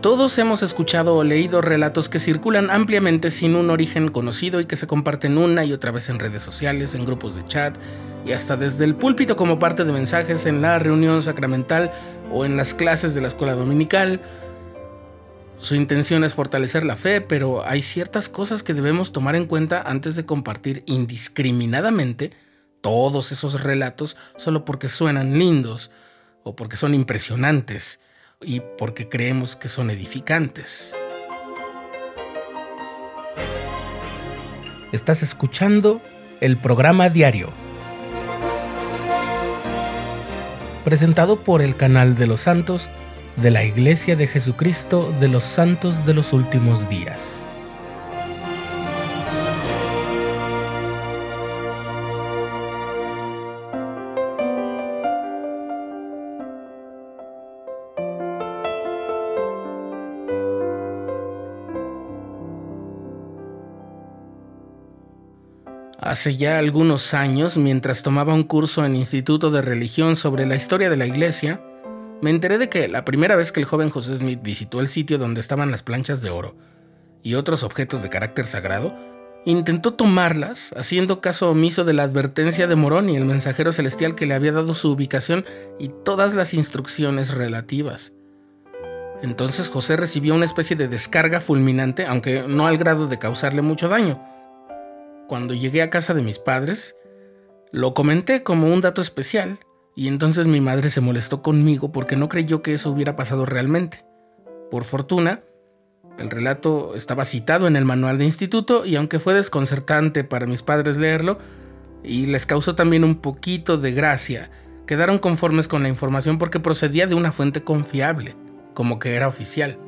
Todos hemos escuchado o leído relatos que circulan ampliamente sin un origen conocido y que se comparten una y otra vez en redes sociales, en grupos de chat y hasta desde el púlpito como parte de mensajes en la reunión sacramental o en las clases de la escuela dominical. Su intención es fortalecer la fe, pero hay ciertas cosas que debemos tomar en cuenta antes de compartir indiscriminadamente todos esos relatos solo porque suenan lindos o porque son impresionantes y porque creemos que son edificantes. Estás escuchando el programa diario, presentado por el canal de los santos de la Iglesia de Jesucristo de los Santos de los Últimos Días. Hace ya algunos años, mientras tomaba un curso en Instituto de Religión sobre la historia de la Iglesia, me enteré de que la primera vez que el joven José Smith visitó el sitio donde estaban las planchas de oro y otros objetos de carácter sagrado, intentó tomarlas, haciendo caso omiso de la advertencia de Morón y el mensajero celestial que le había dado su ubicación y todas las instrucciones relativas. Entonces José recibió una especie de descarga fulminante, aunque no al grado de causarle mucho daño. Cuando llegué a casa de mis padres, lo comenté como un dato especial y entonces mi madre se molestó conmigo porque no creyó que eso hubiera pasado realmente. Por fortuna, el relato estaba citado en el manual de instituto y aunque fue desconcertante para mis padres leerlo, y les causó también un poquito de gracia, quedaron conformes con la información porque procedía de una fuente confiable, como que era oficial.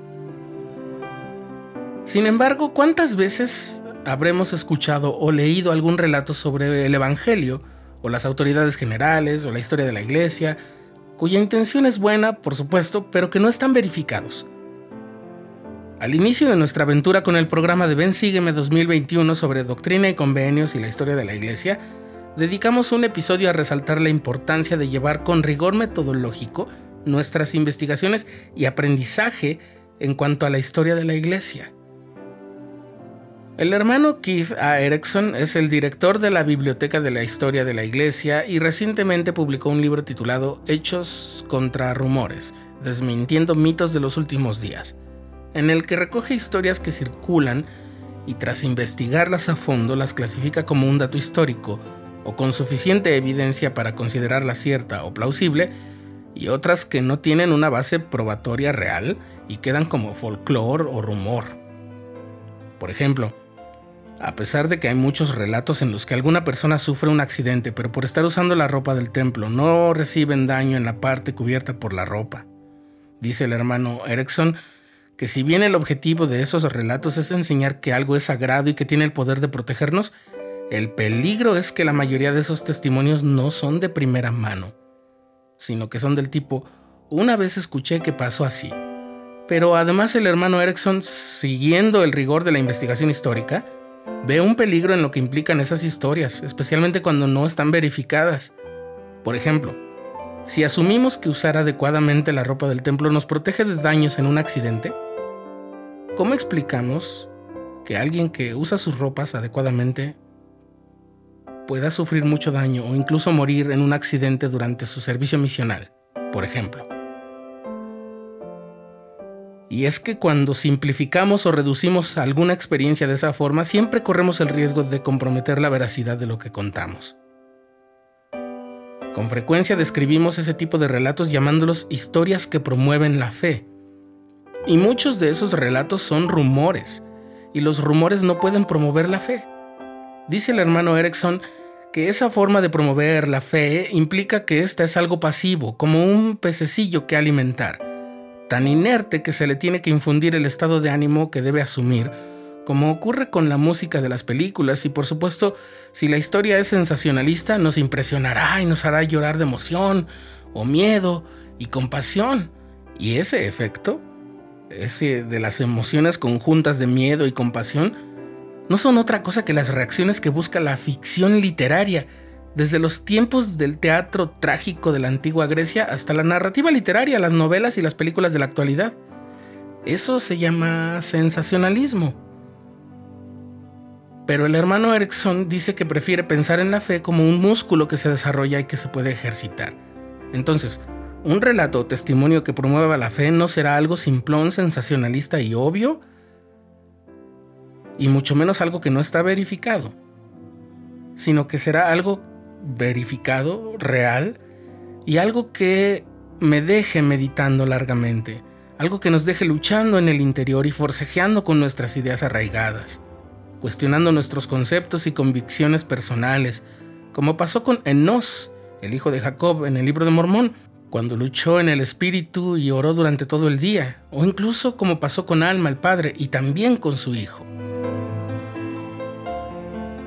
Sin embargo, ¿cuántas veces habremos escuchado o leído algún relato sobre el Evangelio o las autoridades generales, o la historia de la iglesia, cuya intención es buena, por supuesto, pero que no están verificados. Al inicio de nuestra aventura con el programa de Ven Sígueme 2021 sobre doctrina y convenios y la historia de la iglesia, dedicamos un episodio a resaltar la importancia de llevar con rigor metodológico nuestras investigaciones y aprendizaje en cuanto a la historia de la iglesia. El hermano Keith A. Erickson es el director de la Biblioteca de la Historia de la Iglesia y recientemente publicó un libro titulado Hechos contra Rumores, desmintiendo mitos de los últimos días, en el que recoge historias que circulan y tras investigarlas a fondo las clasifica como un dato histórico o con suficiente evidencia para considerarla cierta o plausible, y otras que no tienen una base probatoria real y quedan como folclore o rumor. Por ejemplo, a pesar de que hay muchos relatos en los que alguna persona sufre un accidente, pero por estar usando la ropa del templo no reciben daño en la parte cubierta por la ropa. Dice el hermano Erickson que si bien el objetivo de esos relatos es enseñar que algo es sagrado y que tiene el poder de protegernos, el peligro es que la mayoría de esos testimonios no son de primera mano, sino que son del tipo, una vez escuché que pasó así. Pero además el hermano Erickson, siguiendo el rigor de la investigación histórica, Ve un peligro en lo que implican esas historias, especialmente cuando no están verificadas. Por ejemplo, si asumimos que usar adecuadamente la ropa del templo nos protege de daños en un accidente, ¿cómo explicamos que alguien que usa sus ropas adecuadamente pueda sufrir mucho daño o incluso morir en un accidente durante su servicio misional, por ejemplo? Y es que cuando simplificamos o reducimos alguna experiencia de esa forma, siempre corremos el riesgo de comprometer la veracidad de lo que contamos. Con frecuencia describimos ese tipo de relatos llamándolos historias que promueven la fe. Y muchos de esos relatos son rumores, y los rumores no pueden promover la fe. Dice el hermano Erickson que esa forma de promover la fe implica que ésta es algo pasivo, como un pececillo que alimentar tan inerte que se le tiene que infundir el estado de ánimo que debe asumir, como ocurre con la música de las películas y por supuesto, si la historia es sensacionalista, nos impresionará y nos hará llorar de emoción o miedo y compasión. Y ese efecto, ese de las emociones conjuntas de miedo y compasión, no son otra cosa que las reacciones que busca la ficción literaria, desde los tiempos del teatro trágico de la antigua Grecia hasta la narrativa literaria, las novelas y las películas de la actualidad. Eso se llama sensacionalismo. Pero el hermano Erickson dice que prefiere pensar en la fe como un músculo que se desarrolla y que se puede ejercitar. Entonces, un relato o testimonio que promueva la fe no será algo simplón, sensacionalista y obvio, y mucho menos algo que no está verificado, sino que será algo verificado, real, y algo que me deje meditando largamente, algo que nos deje luchando en el interior y forcejeando con nuestras ideas arraigadas, cuestionando nuestros conceptos y convicciones personales, como pasó con Enos, el hijo de Jacob en el libro de Mormón, cuando luchó en el espíritu y oró durante todo el día, o incluso como pasó con Alma el padre y también con su hijo.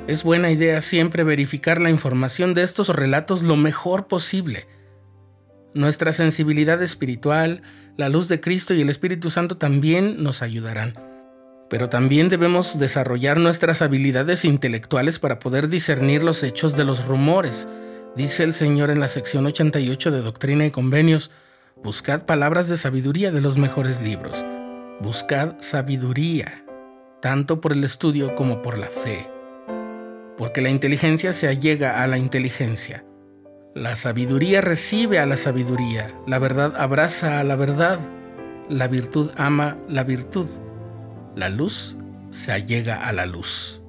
Es buena idea siempre verificar la información de estos relatos lo mejor posible. Nuestra sensibilidad espiritual, la luz de Cristo y el Espíritu Santo también nos ayudarán. Pero también debemos desarrollar nuestras habilidades intelectuales para poder discernir los hechos de los rumores, Dice el Señor en la sección 88 de Doctrina y Convenios, buscad palabras de sabiduría de los mejores libros. Buscad sabiduría, tanto por el estudio como por la fe. Porque la inteligencia se allega a la inteligencia. La sabiduría recibe a la sabiduría. La verdad abraza a la verdad. La virtud ama la virtud. La luz se allega a la luz.